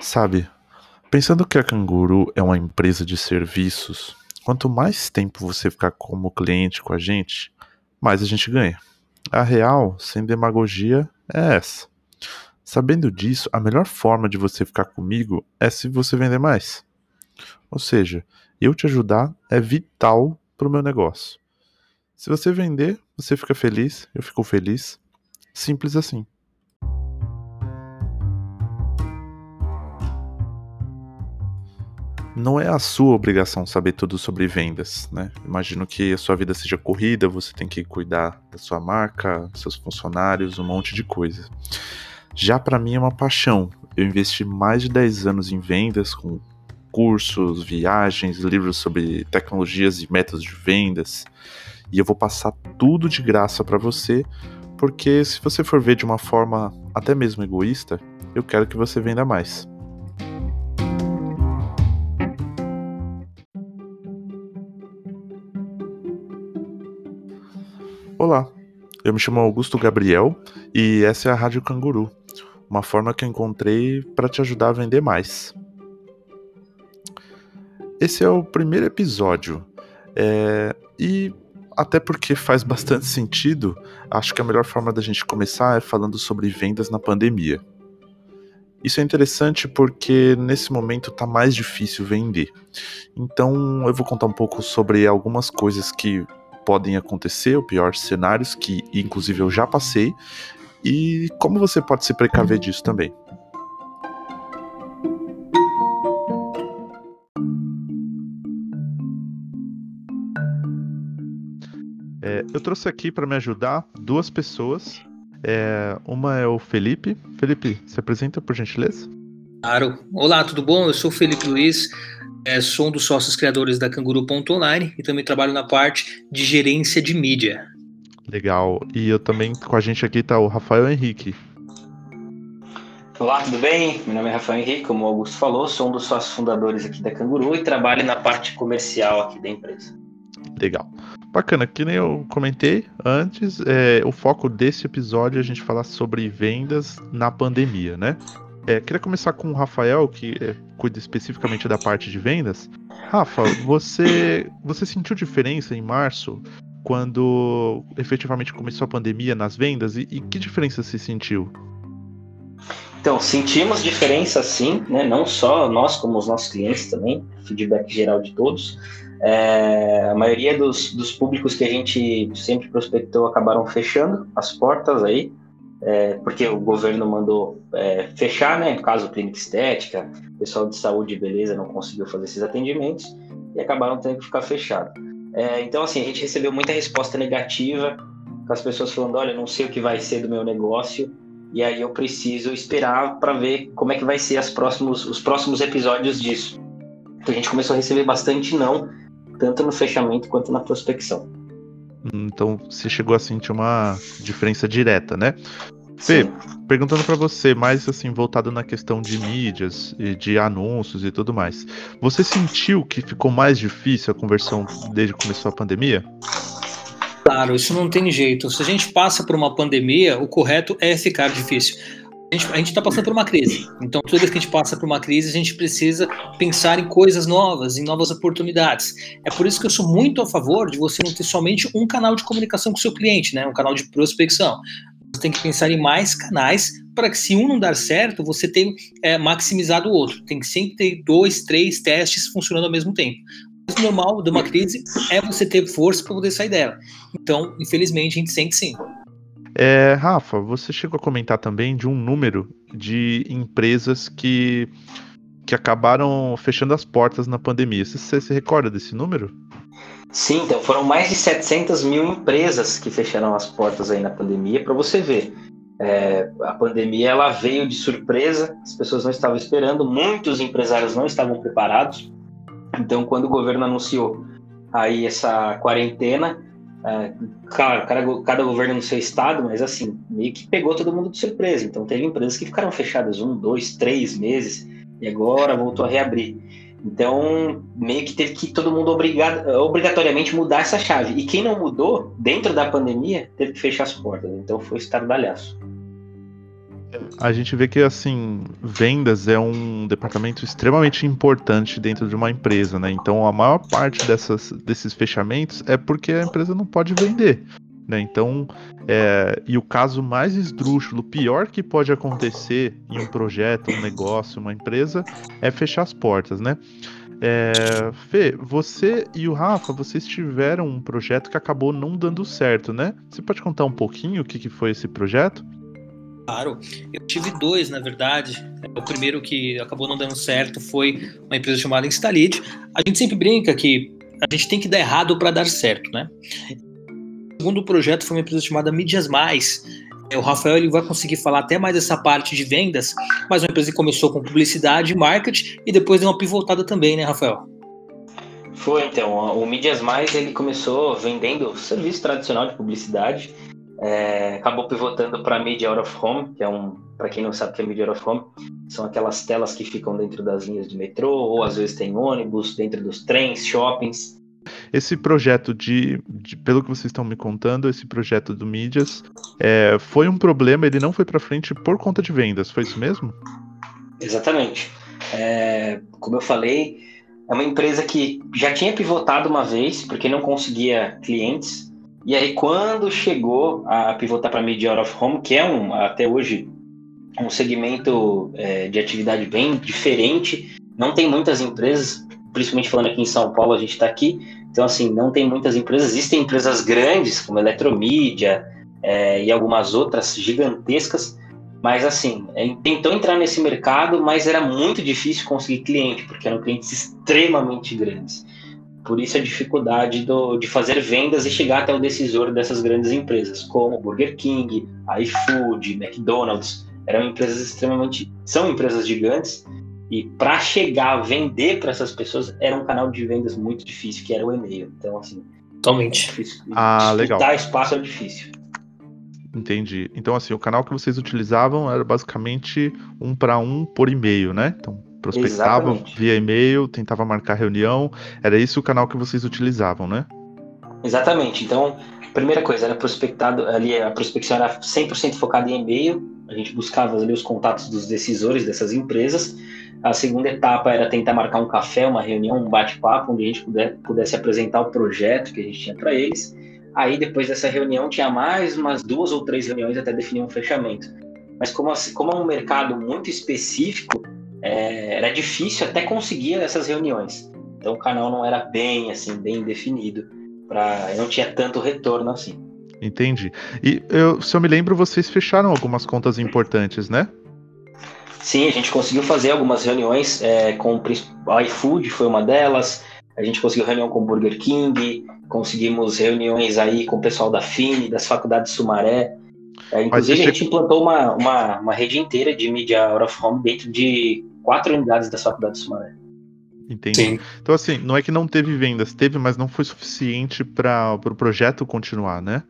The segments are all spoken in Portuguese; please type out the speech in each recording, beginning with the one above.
Sabe, pensando que a Canguru é uma empresa de serviços, quanto mais tempo você ficar como cliente com a gente, mais a gente ganha. A real, sem demagogia, é essa. Sabendo disso, a melhor forma de você ficar comigo é se você vender mais. Ou seja, eu te ajudar é vital para o meu negócio. Se você vender, você fica feliz, eu fico feliz. Simples assim. Não é a sua obrigação saber tudo sobre vendas, né? Imagino que a sua vida seja corrida, você tem que cuidar da sua marca, seus funcionários, um monte de coisa. Já para mim é uma paixão. Eu investi mais de 10 anos em vendas com cursos, viagens, livros sobre tecnologias e métodos de vendas. E eu vou passar tudo de graça para você, porque se você for ver de uma forma até mesmo egoísta, eu quero que você venda mais. Olá, eu me chamo Augusto Gabriel e essa é a Rádio Canguru, uma forma que eu encontrei para te ajudar a vender mais. Esse é o primeiro episódio é, e até porque faz bastante sentido, acho que a melhor forma da gente começar é falando sobre vendas na pandemia. Isso é interessante porque nesse momento está mais difícil vender. Então eu vou contar um pouco sobre algumas coisas que podem acontecer, os piores cenários, que inclusive eu já passei, e como você pode se precaver disso também. É, eu trouxe aqui para me ajudar duas pessoas. É, uma é o Felipe. Felipe, se apresenta por gentileza. Claro. Olá, tudo bom? Eu sou o Felipe Luiz, é, sou um dos sócios criadores da Canguru.online e também trabalho na parte de gerência de mídia. Legal. E eu também, com a gente aqui está o Rafael Henrique. Olá, tudo bem? Meu nome é Rafael Henrique, como o Augusto falou, sou um dos sócios fundadores aqui da Canguru e trabalho na parte comercial aqui da empresa. Legal. Bacana, que nem eu comentei antes, é, o foco desse episódio é a gente falar sobre vendas na pandemia, né? É, queria começar com o Rafael, que é, cuida especificamente da parte de vendas. Rafa, você, você sentiu diferença em março, quando efetivamente começou a pandemia nas vendas? E, e que diferença você sentiu? Então, sentimos diferença sim, né? não só nós, como os nossos clientes também, feedback geral de todos. É, a maioria dos, dos públicos que a gente sempre prospectou acabaram fechando as portas aí, é, porque o governo mandou é, fechar, né? No caso, clínica estética, pessoal de saúde e beleza não conseguiu fazer esses atendimentos e acabaram tendo que ficar fechado. É, então, assim, a gente recebeu muita resposta negativa, com as pessoas falando: olha, não sei o que vai ser do meu negócio, e aí eu preciso esperar para ver como é que vai ser próximos, os próximos episódios disso. Então, a gente começou a receber bastante não, tanto no fechamento quanto na prospecção. Então você chegou a sentir uma diferença direta, né? Fê, perguntando para você, mais assim, voltado na questão de mídias e de anúncios e tudo mais. Você sentiu que ficou mais difícil a conversão desde que começou a pandemia? Claro, isso não tem jeito. Se a gente passa por uma pandemia, o correto é ficar difícil a gente está passando por uma crise. Então, toda vez que a gente passa por uma crise, a gente precisa pensar em coisas novas, em novas oportunidades. É por isso que eu sou muito a favor de você não ter somente um canal de comunicação com o seu cliente, né? um canal de prospecção. Você tem que pensar em mais canais para que, se um não dar certo, você tenha é, maximizado o outro. Tem que sempre ter dois, três testes funcionando ao mesmo tempo. O normal de uma crise é você ter força para poder sair dela. Então, infelizmente, a gente sente sim. É, Rafa, você chegou a comentar também de um número de empresas que, que acabaram fechando as portas na pandemia. Você, você se recorda desse número? Sim, então foram mais de 700 mil empresas que fecharam as portas aí na pandemia, para você ver. É, a pandemia ela veio de surpresa, as pessoas não estavam esperando, muitos empresários não estavam preparados. Então, quando o governo anunciou aí essa quarentena, claro, cada, cada governo no seu estado, mas assim, meio que pegou todo mundo de surpresa. Então teve empresas que ficaram fechadas um, dois, três meses e agora voltou a reabrir. Então, meio que teve que todo mundo obrigado, obrigatoriamente mudar essa chave. E quem não mudou, dentro da pandemia, teve que fechar as portas. Então foi estardalhaço. A gente vê que assim, vendas é um departamento extremamente importante dentro de uma empresa, né? Então a maior parte dessas, desses fechamentos é porque a empresa não pode vender. Né? Então, é, e o caso mais esdrúxulo, pior que pode acontecer em um projeto, um negócio, uma empresa, é fechar as portas, né? É, Fê, você e o Rafa, vocês tiveram um projeto que acabou não dando certo, né? Você pode contar um pouquinho o que, que foi esse projeto? Claro, eu tive dois, na verdade. O primeiro que acabou não dando certo foi uma empresa chamada Instalid. A gente sempre brinca que a gente tem que dar errado para dar certo, né? O segundo projeto foi uma empresa chamada Mídias Mais. O Rafael ele vai conseguir falar até mais essa parte de vendas, mas uma empresa que começou com publicidade marketing e depois deu uma pivotada também, né, Rafael? Foi, então. O Mídias Mais ele começou vendendo serviço tradicional de publicidade, é, acabou pivotando para Media Out of Home, que é um, para quem não sabe o que é Media Out of Home, são aquelas telas que ficam dentro das linhas de metrô, ou às vezes tem ônibus, dentro dos trens, shoppings. Esse projeto de, de, pelo que vocês estão me contando, esse projeto do Mídias é, foi um problema, ele não foi para frente por conta de vendas, foi isso mesmo? Exatamente. É, como eu falei, é uma empresa que já tinha pivotado uma vez, porque não conseguia clientes, e aí quando chegou a pivotar para Media of Home, que é um, até hoje um segmento é, de atividade bem diferente, não tem muitas empresas, principalmente falando aqui em São Paulo, a gente está aqui, então, assim, não tem muitas empresas. Existem empresas grandes, como Eletromídia é, e algumas outras gigantescas, mas, assim, é, tentou entrar nesse mercado, mas era muito difícil conseguir cliente, porque eram clientes extremamente grandes. Por isso a dificuldade do, de fazer vendas e chegar até o decisor dessas grandes empresas, como Burger King, iFood, McDonald's. Eram empresas extremamente. são empresas gigantes e para chegar a vender para essas pessoas era um canal de vendas muito difícil, que era o e-mail. Então, assim. Totalmente. Difícil, ah, legal. Dar espaço é difícil. Entendi. Então, assim, o canal que vocês utilizavam era basicamente um para um por e-mail, né? Então, prospectavam Exatamente. via e-mail, tentava marcar reunião. Era isso o canal que vocês utilizavam, né? Exatamente. Então, primeira coisa, era prospectado, ali a prospecção era 100% focada em e-mail. A gente buscava ali os contatos dos decisores dessas empresas a segunda etapa era tentar marcar um café, uma reunião, um bate-papo, onde a gente puder, pudesse apresentar o projeto que a gente tinha para eles. Aí, depois dessa reunião, tinha mais umas duas ou três reuniões até definir um fechamento. Mas, como, como é um mercado muito específico, é, era difícil até conseguir essas reuniões. Então, o canal não era bem, assim, bem definido. Pra, não tinha tanto retorno assim. Entendi. E eu, se eu me lembro, vocês fecharam algumas contas importantes, né? Sim, a gente conseguiu fazer algumas reuniões é, com o iFood, foi uma delas. A gente conseguiu reunião com o Burger King, conseguimos reuniões aí com o pessoal da FINE, das faculdades Sumaré. É, inclusive, a gente implantou uma, uma, uma, rede inteira de mídia out of home dentro de quatro unidades das faculdades Sumaré. Entendi. Sim. Então, assim, não é que não teve vendas, teve, mas não foi suficiente para o pro projeto continuar, né?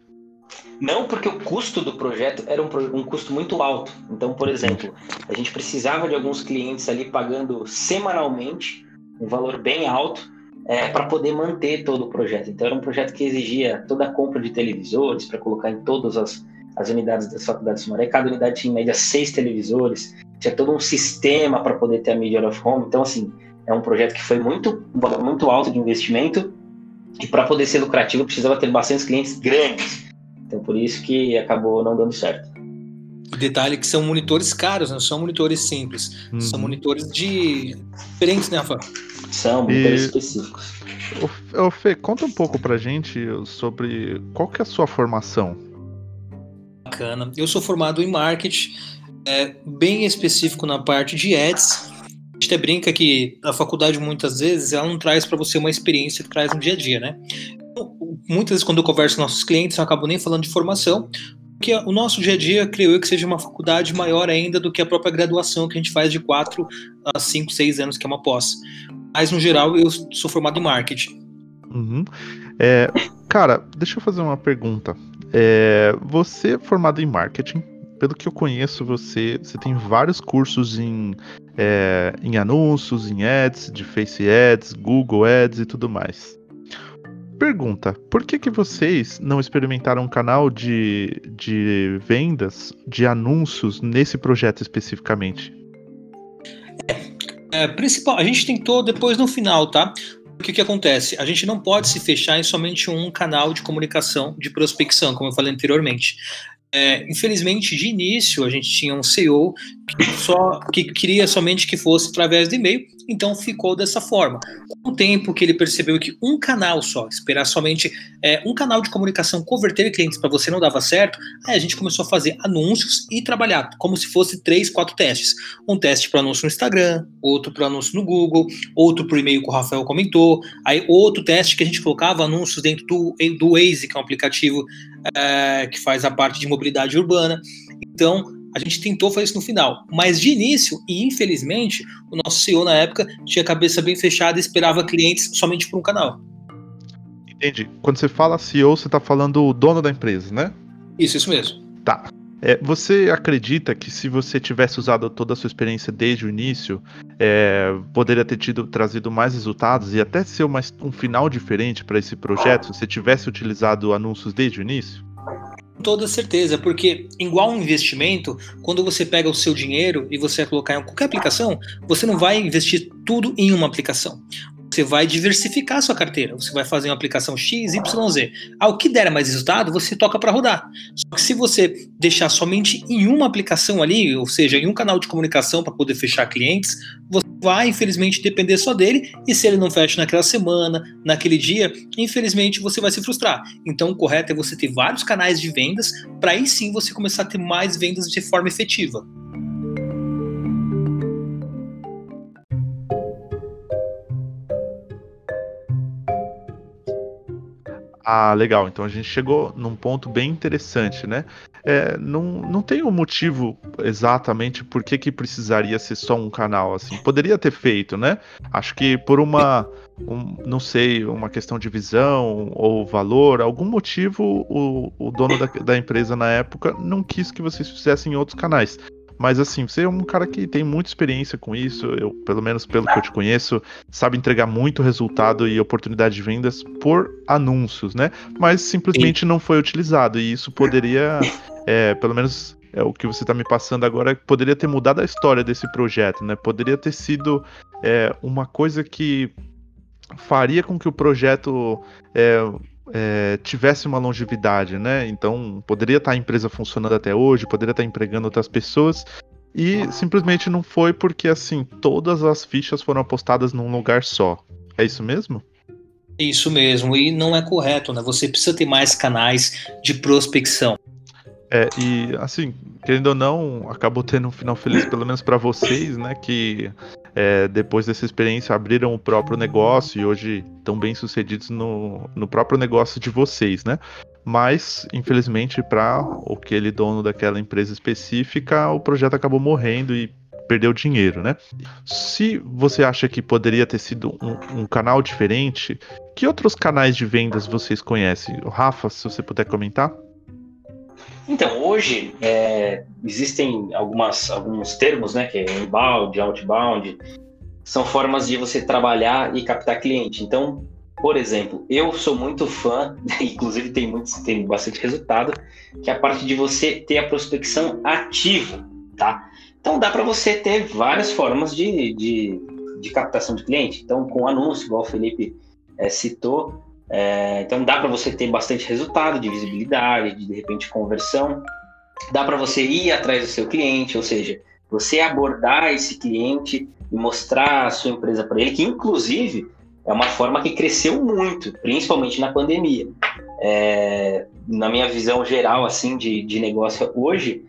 Não, porque o custo do projeto era um, um, custo muito alto. Então, por exemplo, a gente precisava de alguns clientes ali pagando semanalmente um valor bem alto é, para poder manter todo o projeto. Então, era um projeto que exigia toda a compra de televisores para colocar em todas as, as unidades das faculdades de Maré. Cada unidade tinha em média seis televisores, tinha todo um sistema para poder ter a Media of Home. Então, assim, é um projeto que foi muito, valor muito alto de investimento e para poder ser lucrativo precisava ter bastante clientes grandes. Então por isso que acabou não dando certo. Detalhe que são monitores caros, não são monitores simples. Uhum. São monitores de diferentes, né, Rafa? São monitores e... específicos. Ô, Fê, conta um pouco pra gente sobre qual que é a sua formação. Bacana. Eu sou formado em marketing, é, bem específico na parte de ads. A gente até brinca que a faculdade muitas vezes ela não traz para você uma experiência que traz no dia a dia, né? muitas vezes quando eu converso com nossos clientes, eu acabo nem falando de formação, porque o nosso dia a dia, creio eu, que seja uma faculdade maior ainda do que a própria graduação que a gente faz de 4 a 5, 6 anos, que é uma pós. Mas, no geral, eu sou formado em marketing. Uhum. É, cara, deixa eu fazer uma pergunta. É, você é formado em marketing, pelo que eu conheço, você, você tem vários cursos em, é, em anúncios, em ads, de Face Ads, Google Ads e tudo mais Pergunta: por que, que vocês não experimentaram um canal de, de vendas, de anúncios nesse projeto especificamente? É, principal, a gente tentou depois no final, tá? O que, que acontece? A gente não pode se fechar em somente um canal de comunicação, de prospecção, como eu falei anteriormente. É, infelizmente, de início, a gente tinha um CEO que, só, que queria somente que fosse através de e-mail, então ficou dessa forma. Com o tempo que ele percebeu que um canal só, esperar somente é, um canal de comunicação converter clientes para você não dava certo, aí a gente começou a fazer anúncios e trabalhar como se fosse três, quatro testes. Um teste para anúncio no Instagram, outro para anúncio no Google, outro por e-mail que o Rafael comentou, aí outro teste que a gente colocava anúncios dentro do, do Waze, que é um aplicativo é, que faz a parte de mobilidade urbana. Então, a gente tentou fazer isso no final, mas de início, e infelizmente, o nosso CEO na época tinha a cabeça bem fechada e esperava clientes somente por um canal. Entendi. Quando você fala CEO, você está falando o dono da empresa, né? Isso, isso mesmo. Tá. É, você acredita que se você tivesse usado toda a sua experiência desde o início, é, poderia ter tido trazido mais resultados e até ser uma, um final diferente para esse projeto se você tivesse utilizado anúncios desde o início? Toda certeza, porque igual um investimento, quando você pega o seu dinheiro e você vai colocar em qualquer aplicação, você não vai investir tudo em uma aplicação você vai diversificar a sua carteira. Você vai fazer uma aplicação X, Y, Z. Ao que der mais resultado, você toca para rodar. Só que se você deixar somente em uma aplicação ali, ou seja, em um canal de comunicação para poder fechar clientes, você vai, infelizmente, depender só dele. E se ele não fecha naquela semana, naquele dia, infelizmente você vai se frustrar. Então, o correto é você ter vários canais de vendas para aí sim você começar a ter mais vendas de forma efetiva. Ah, legal. Então a gente chegou num ponto bem interessante, né? É, não, não tem um motivo exatamente por que, que precisaria ser só um canal, assim. Poderia ter feito, né? Acho que por uma, um, não sei, uma questão de visão ou valor, algum motivo o, o dono da, da empresa na época não quis que vocês fizessem em outros canais. Mas assim, você é um cara que tem muita experiência com isso, eu, pelo menos pelo que eu te conheço, sabe entregar muito resultado e oportunidade de vendas por anúncios, né? Mas simplesmente Sim. não foi utilizado. E isso poderia, é, pelo menos é o que você está me passando agora, poderia ter mudado a história desse projeto, né? Poderia ter sido é, uma coisa que faria com que o projeto é, é, tivesse uma longevidade, né? Então poderia estar a empresa funcionando até hoje, poderia estar empregando outras pessoas e simplesmente não foi porque assim todas as fichas foram apostadas num lugar só. É isso mesmo? Isso mesmo, e não é correto, né? Você precisa ter mais canais de prospecção. É, e assim, querendo ou não, acabou tendo um final feliz, pelo menos para vocês, né? Que é, depois dessa experiência abriram o próprio negócio e hoje estão bem sucedidos no, no próprio negócio de vocês, né? Mas, infelizmente, para aquele dono daquela empresa específica, o projeto acabou morrendo e perdeu dinheiro, né? Se você acha que poderia ter sido um, um, canal diferente, que outros canais de vendas vocês conhecem? Rafa, se você puder comentar. Então, hoje é, existem algumas, alguns termos, né, que é inbound, outbound, são formas de você trabalhar e captar cliente. Então, por exemplo, eu sou muito fã, inclusive tem, muitos, tem bastante resultado, que é a parte de você ter a prospecção ativa, tá? Então, dá para você ter várias formas de, de, de, captação de cliente. Então, com anúncio, igual o Felipe é, citou, é, então dá para você ter bastante resultado de visibilidade, de, de repente conversão. Dá para você ir atrás do seu cliente, ou seja, você abordar esse cliente e mostrar a sua empresa para ele, que inclusive é uma forma que cresceu muito, principalmente na pandemia. É, na minha visão geral assim de, de negócio hoje,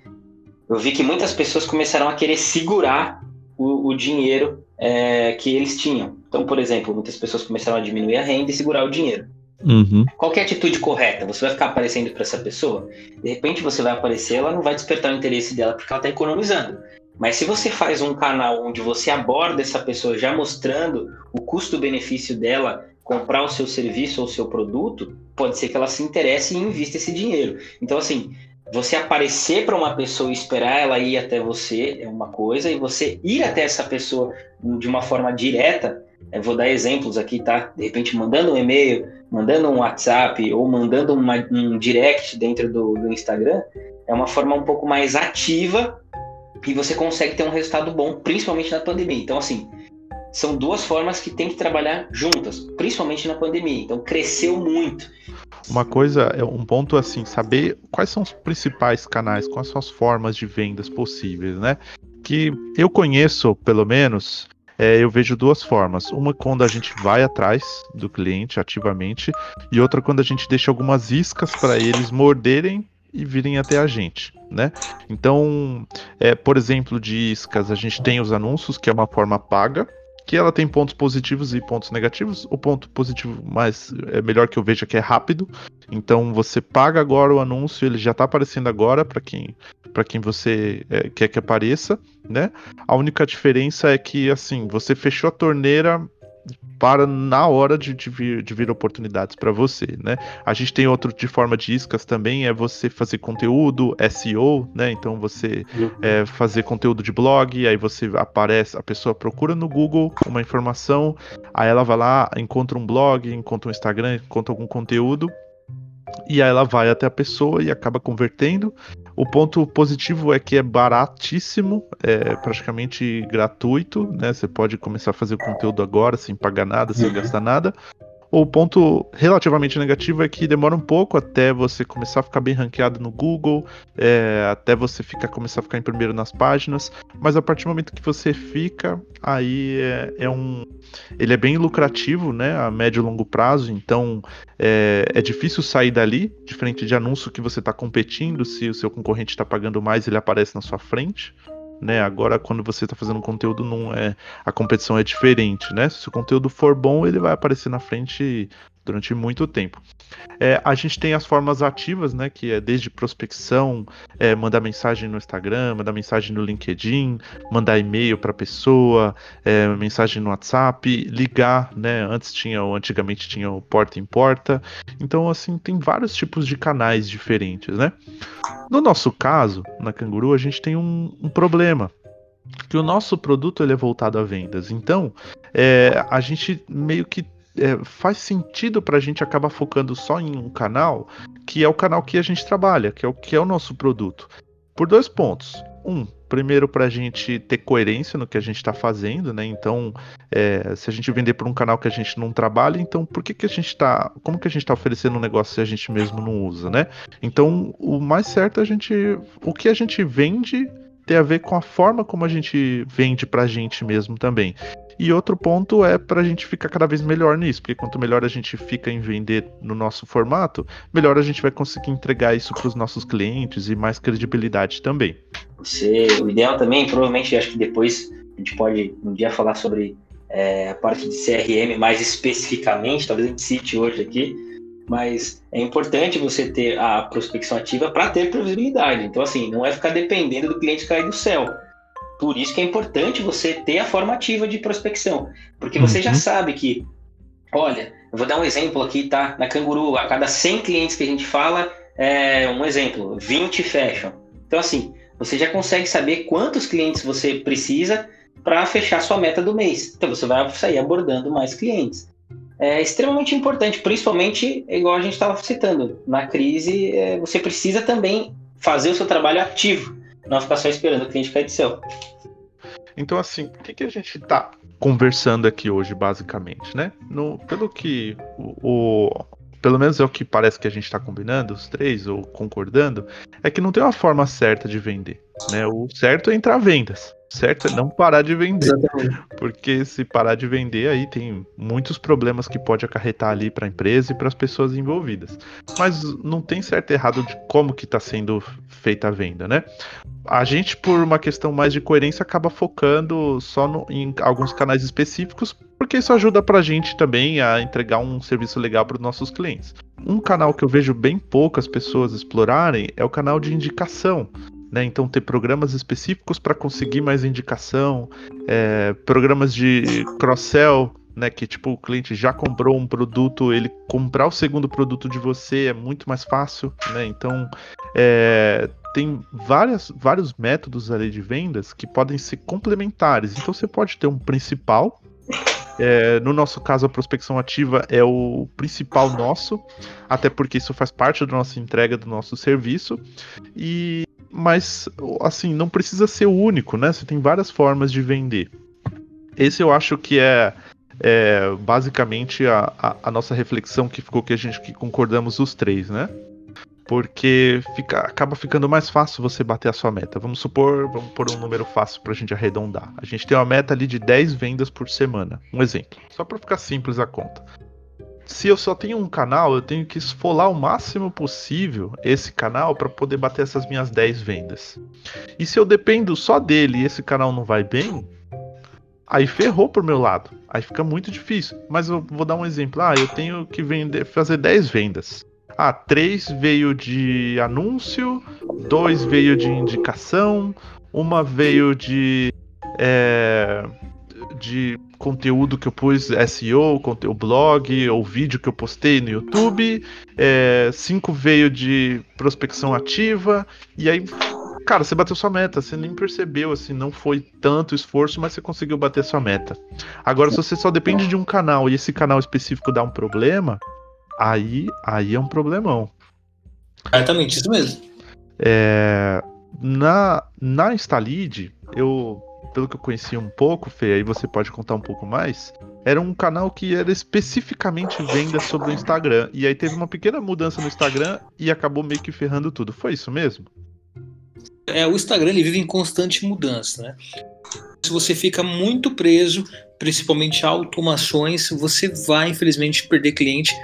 eu vi que muitas pessoas começaram a querer segurar o, o dinheiro é, que eles tinham. Então, por exemplo, muitas pessoas começaram a diminuir a renda e segurar o dinheiro. Uhum. Qual é a atitude correta? Você vai ficar aparecendo para essa pessoa? De repente você vai aparecer, ela não vai despertar o interesse dela porque ela está economizando. Mas se você faz um canal onde você aborda essa pessoa já mostrando o custo-benefício dela comprar o seu serviço ou o seu produto, pode ser que ela se interesse e invista esse dinheiro. Então, assim, você aparecer para uma pessoa e esperar ela ir até você é uma coisa, e você ir até essa pessoa de uma forma direta Eu vou dar exemplos aqui, tá? De repente, mandando um e-mail, mandando um WhatsApp ou mandando uma, um direct dentro do, do Instagram, é uma forma um pouco mais ativa e você consegue ter um resultado bom, principalmente na pandemia. Então, assim, são duas formas que tem que trabalhar juntas, principalmente na pandemia. Então, cresceu muito. Uma coisa, é um ponto assim, saber quais são os principais canais, quais são as formas de vendas possíveis, né? Que eu conheço, pelo menos, é, eu vejo duas formas. Uma quando a gente vai atrás do cliente ativamente, e outra quando a gente deixa algumas iscas para eles morderem e virem até a gente, né? Então, é, por exemplo, de iscas, a gente tem os anúncios, que é uma forma paga, que ela tem pontos positivos e pontos negativos. O ponto positivo mais é melhor que eu veja que é rápido. Então você paga agora o anúncio, ele já está aparecendo agora para quem para quem você é, quer que apareça, né? A única diferença é que assim você fechou a torneira para na hora de, de, vir, de vir oportunidades para você, né? A gente tem outro de forma de iscas também, é você fazer conteúdo, SEO, né? Então você uhum. é, fazer conteúdo de blog, aí você aparece, a pessoa procura no Google uma informação, aí ela vai lá, encontra um blog, encontra um Instagram, encontra algum conteúdo, e aí ela vai até a pessoa e acaba convertendo. O ponto positivo é que é baratíssimo, é praticamente gratuito, né? Você pode começar a fazer conteúdo agora sem pagar nada, sem uhum. gastar nada. O ponto relativamente negativo é que demora um pouco até você começar a ficar bem ranqueado no Google, é, até você ficar, começar a ficar em primeiro nas páginas, mas a partir do momento que você fica, aí é, é um. Ele é bem lucrativo, né? A médio e longo prazo, então é, é difícil sair dali, diferente de anúncio que você está competindo, se o seu concorrente está pagando mais, ele aparece na sua frente né? Agora, quando você está fazendo conteúdo, não é a competição é diferente, né? Se o conteúdo for bom, ele vai aparecer na frente durante muito tempo. É, a gente tem as formas ativas, né? Que é desde prospecção, é, mandar mensagem no Instagram, mandar mensagem no LinkedIn, mandar e-mail para a pessoa, é, mensagem no WhatsApp, ligar, né? Antes tinha, antigamente tinha o porta em porta. Então, assim, tem vários tipos de canais diferentes, né? No nosso caso, na Canguru, a gente tem um, um problema que o nosso produto ele é voltado a vendas. Então, é, a gente meio que é, faz sentido para a gente acabar focando só em um canal, que é o canal que a gente trabalha, que é o que é o nosso produto. Por dois pontos. Um, primeiro para a gente ter coerência no que a gente está fazendo, né? Então, é, se a gente vender por um canal que a gente não trabalha, então por que, que a gente está, como que a gente está oferecendo um negócio se a gente mesmo não usa, né? Então, o mais certo é a gente, o que a gente vende tem a ver com a forma como a gente vende para a gente mesmo também. E outro ponto é para a gente ficar cada vez melhor nisso, porque quanto melhor a gente fica em vender no nosso formato, melhor a gente vai conseguir entregar isso para os nossos clientes e mais credibilidade também. Você, o ideal também, provavelmente, acho que depois a gente pode um dia falar sobre é, a parte de CRM mais especificamente, talvez a gente cite hoje aqui, mas é importante você ter a prospecção ativa para ter previsibilidade. Então, assim, não é ficar dependendo do cliente cair do céu. Por isso que é importante você ter a formativa de prospecção, porque você uhum. já sabe que, olha, eu vou dar um exemplo aqui, tá? Na Canguru, a cada 100 clientes que a gente fala, é um exemplo, 20 fecham. Então, assim, você já consegue saber quantos clientes você precisa para fechar sua meta do mês. Então, você vai sair abordando mais clientes. É extremamente importante, principalmente, igual a gente estava citando, na crise, é, você precisa também fazer o seu trabalho ativo não ficar só esperando o cliente cair do céu. Então, assim, o que, que a gente está conversando aqui hoje, basicamente, né? No, pelo que o, o, pelo menos é o que parece que a gente está combinando, os três, ou concordando, é que não tem uma forma certa de vender. Né? O certo é entrar vendas certo é não parar de vender. Exatamente. Porque se parar de vender, aí tem muitos problemas que pode acarretar ali para a empresa e para as pessoas envolvidas. Mas não tem certo e errado de como que está sendo feita a venda, né? A gente, por uma questão mais de coerência, acaba focando só no, em alguns canais específicos, porque isso ajuda para a gente também a entregar um serviço legal para os nossos clientes. Um canal que eu vejo bem poucas pessoas explorarem é o canal de indicação. Né? Então, ter programas específicos para conseguir mais indicação, é, programas de cross-sell, né? Que tipo, o cliente já comprou um produto, ele comprar o segundo produto de você é muito mais fácil, né? Então, é, tem várias, vários métodos ali de vendas que podem ser complementares. Então, você pode ter um principal É, no nosso caso, a prospecção ativa é o principal nosso, até porque isso faz parte da nossa entrega do nosso serviço. E mas assim, não precisa ser o único, né? Você tem várias formas de vender. Esse eu acho que é, é basicamente a, a, a, nossa reflexão que ficou que a gente que concordamos os três, né? Porque fica, acaba ficando mais fácil você bater a sua meta. Vamos supor, vamos pôr um número fácil para a gente arredondar. A gente tem uma meta ali de 10 vendas por semana. Um exemplo. Só para ficar simples a conta. Se eu só tenho um canal, eu tenho que esfolar o máximo possível esse canal para poder bater essas minhas 10 vendas. E se eu dependo só dele e esse canal não vai bem, aí ferrou pro meu lado. Aí fica muito difícil. Mas eu vou dar um exemplo. Ah, eu tenho que vender, fazer 10 vendas. Ah, três veio de anúncio, dois veio de indicação, uma veio de. É, de conteúdo que eu pus SEO, o blog ou vídeo que eu postei no YouTube, é, cinco veio de prospecção ativa, e aí, cara, você bateu sua meta, você nem percebeu, assim, não foi tanto esforço, mas você conseguiu bater sua meta. Agora, se você só depende de um canal e esse canal específico dá um problema, aí, aí é um problemão. Exatamente, isso mesmo. É, na, na Instalid, eu, pelo que eu conheci um pouco, Fê, aí você pode contar um pouco mais, era um canal que era especificamente venda sobre o Instagram. E aí teve uma pequena mudança no Instagram e acabou meio que ferrando tudo. Foi isso mesmo? É, o Instagram ele vive em constante mudança, né? Se você fica muito preso, principalmente automações, você vai infelizmente perder cliente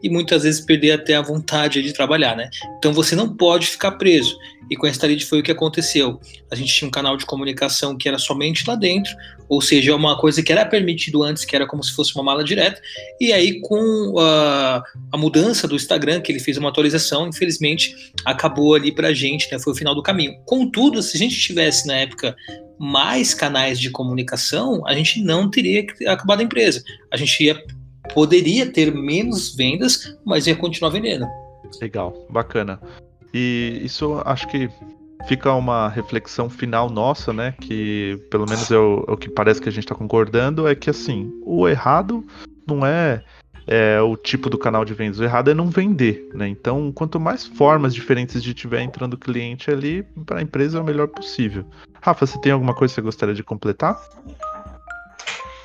e muitas vezes perder até a vontade de trabalhar, né? Então você não pode ficar preso. E com a Starlead foi o que aconteceu. A gente tinha um canal de comunicação que era somente lá dentro, ou seja, uma coisa que era permitido antes, que era como se fosse uma mala direta. E aí, com a, a mudança do Instagram, que ele fez uma atualização, infelizmente acabou ali pra gente, né? Foi o final do caminho. Contudo, se a gente tivesse na época mais canais de comunicação, a gente não teria acabado a empresa. A gente ia, poderia ter menos vendas, mas ia continuar vendendo. Legal, bacana. E isso acho que fica uma reflexão final nossa, né? Que pelo menos é o, é o que parece que a gente está concordando, é que assim, o errado não é, é, o tipo do canal de vendas, o errado é não vender, né? Então, quanto mais formas diferentes de tiver entrando cliente ali, para a empresa é o melhor possível. Rafa, você tem alguma coisa que você gostaria de completar?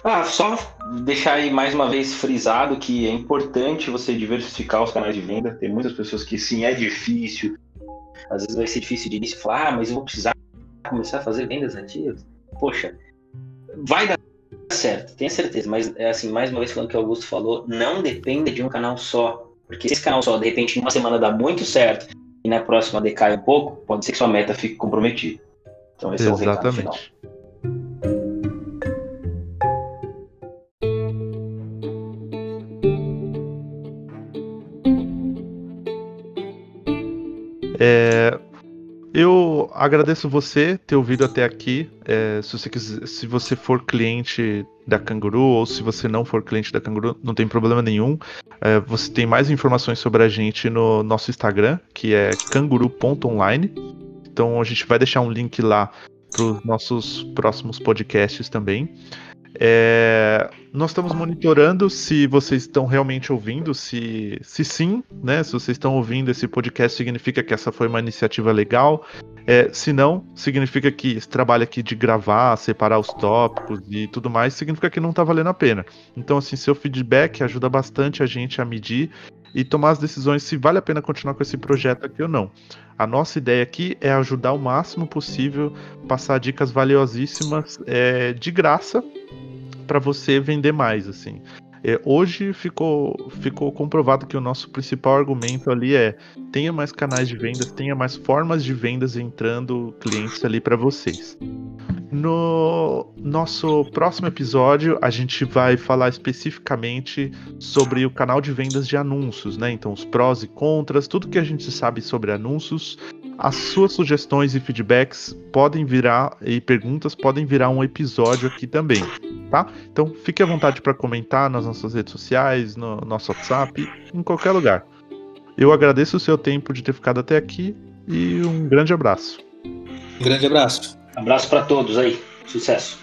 Ah, só deixar aí mais uma vez frisado que é importante você diversificar os canais de venda. Tem muitas pessoas que sim, é difícil. Às vezes vai ser difícil de início falar, ah, mas eu vou precisar começar a fazer vendas ativas. Poxa, vai dar certo, tenha certeza. Mas é assim, mais uma vez falando que o Augusto falou, não dependa de um canal só. Porque se esse canal só, de repente, em uma semana dá muito certo e na próxima decai um pouco, pode ser que sua meta fique comprometida. Então esse Exatamente. é o recado final. É, eu agradeço você ter ouvido até aqui. É, se, você quiser, se você for cliente da Canguru ou se você não for cliente da Canguru, não tem problema nenhum. É, você tem mais informações sobre a gente no nosso Instagram, que é canguru.online. Então a gente vai deixar um link lá para os nossos próximos podcasts também. É, nós estamos monitorando se vocês estão realmente ouvindo, se, se sim, né? Se vocês estão ouvindo esse podcast, significa que essa foi uma iniciativa legal. É, se não, significa que esse trabalho aqui de gravar, separar os tópicos e tudo mais, significa que não está valendo a pena. Então, assim, seu feedback ajuda bastante a gente a medir e tomar as decisões se vale a pena continuar com esse projeto aqui ou não. A nossa ideia aqui é ajudar o máximo possível, passar dicas valiosíssimas é, de graça para você vender mais, assim. É, hoje ficou, ficou comprovado que o nosso principal argumento ali é tenha mais canais de vendas, tenha mais formas de vendas entrando clientes ali para vocês. No nosso próximo episódio, a gente vai falar especificamente sobre o canal de vendas de anúncios, né? Então, os prós e contras, tudo que a gente sabe sobre anúncios. As suas sugestões e feedbacks podem virar e perguntas podem virar um episódio aqui também, tá? Então, fique à vontade para comentar nas nossas redes sociais, no nosso WhatsApp, em qualquer lugar. Eu agradeço o seu tempo de ter ficado até aqui e um grande abraço. Um grande abraço. Abraço para todos aí. Sucesso.